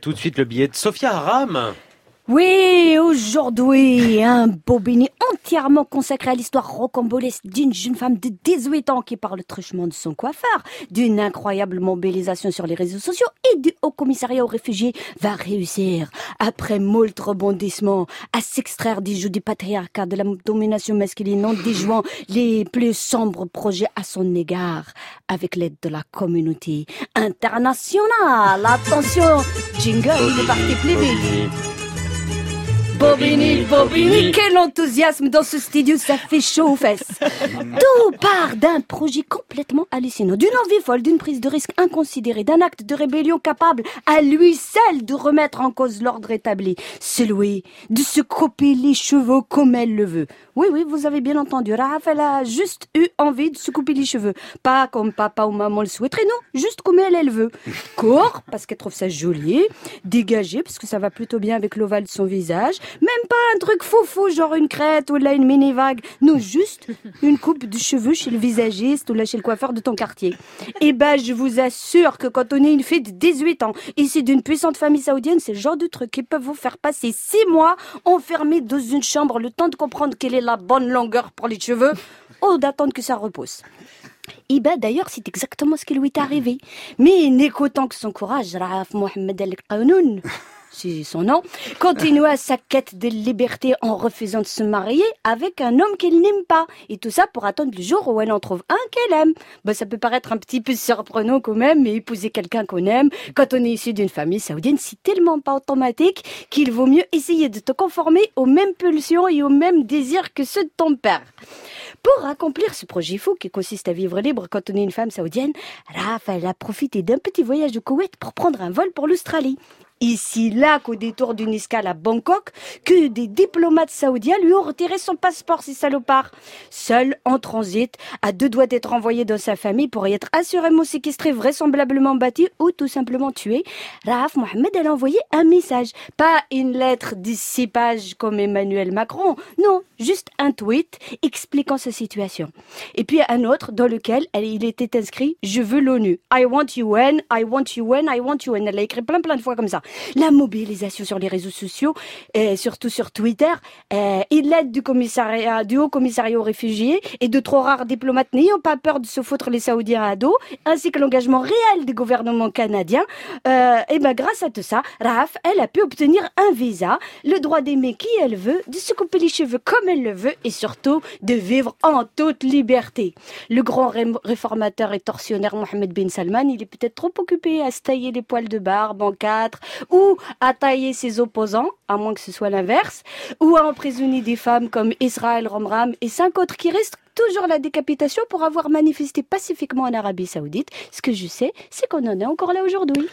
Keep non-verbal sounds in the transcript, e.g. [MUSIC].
Tout de suite le billet de Sophia Aram. Oui, aujourd'hui, un béni entièrement consacré à l'histoire rocambolesque d'une jeune femme de 18 ans qui parle truchement de son coiffeur, d'une incroyable mobilisation sur les réseaux sociaux et du Haut Commissariat aux réfugiés va réussir, après moult rebondissements, à s'extraire des jeux du patriarcat, de la domination masculine en déjouant les plus sombres projets à son égard, avec l'aide de la communauté internationale. Attention, jingle, il est parti plus vite. Bobini, Bobini, quel enthousiasme dans ce studio, ça fait chaud aux fesses. [LAUGHS] Tout part d'un projet complètement hallucinant, d'une envie folle, d'une prise de risque inconsidérée, d'un acte de rébellion capable à lui seul de remettre en cause l'ordre établi, celui de se couper les cheveux comme elle le veut. Oui, oui, vous avez bien entendu, Raphaël a juste eu envie de se couper les cheveux. Pas comme papa ou maman le souhaiterait, non, juste comme elle, elle veut. Court, parce qu'elle trouve ça joli, dégagé, parce que ça va plutôt bien avec l'ovale de son visage, même pas un truc foufou, genre une crête ou là une mini-vague. Non, juste une coupe de cheveux chez le visagiste ou là chez le coiffeur de ton quartier. Et ben, je vous assure que quand on est une fille de 18 ans, ici d'une puissante famille saoudienne, c'est le genre de truc qui peuvent vous faire passer six mois enfermés dans une chambre, le temps de comprendre quelle est la bonne longueur pour les cheveux, ou d'attendre que ça repousse. Et ben d'ailleurs, c'est exactement ce qui lui est arrivé. Mais n'écoutant que son courage, Raaf Mohamed El Qanoun, c'est son nom, continua sa quête de liberté en refusant de se marier avec un homme qu'elle n'aime pas. Et tout ça pour attendre le jour où elle en trouve un qu'elle aime. Ben, ça peut paraître un petit peu surprenant quand même, mais épouser quelqu'un qu'on aime, quand on est issu d'une famille saoudienne, c'est tellement pas automatique qu'il vaut mieux essayer de te conformer aux mêmes pulsions et aux mêmes désirs que ceux de ton père. Pour accomplir ce projet fou qui consiste à vivre libre quand on est une femme saoudienne, Raphaël a profité d'un petit voyage au Koweït pour prendre un vol pour l'Australie ici là qu'au détour d'une escale à Bangkok, que des diplomates saoudiens lui ont retiré son passeport, ces salopards. Seul, en transit, à deux doigts d'être envoyé dans sa famille pour y être assurément séquestré, vraisemblablement battu ou tout simplement tué, Raaf Mohamed a envoyé un message. Pas une lettre six pages comme Emmanuel Macron, non, juste un tweet expliquant sa situation. Et puis un autre dans lequel il était inscrit « Je veux l'ONU ». I want UN, I want UN, I want UN. Elle a écrit plein plein de fois comme ça la mobilisation sur les réseaux sociaux, et surtout sur Twitter, et l'aide du commissariat, du haut commissariat aux réfugiés et de trop rares diplomates n'ayant pas peur de se foutre les Saoudiens à dos, ainsi que l'engagement réel des gouvernements canadiens, euh, et ben grâce à tout ça, Raf, elle a pu obtenir un visa, le droit d'aimer qui elle veut, de se couper les cheveux comme elle le veut et surtout de vivre en toute liberté. Le grand réformateur et tortionnaire Mohamed bin Salman, il est peut-être trop occupé à se tailler les poils de barbe en quatre, ou à tailler ses opposants, à moins que ce soit l'inverse, ou à emprisonner des femmes comme Israël Romram et cinq autres qui restent toujours la décapitation pour avoir manifesté pacifiquement en Arabie Saoudite. Ce que je sais, c'est qu'on en est encore là aujourd'hui.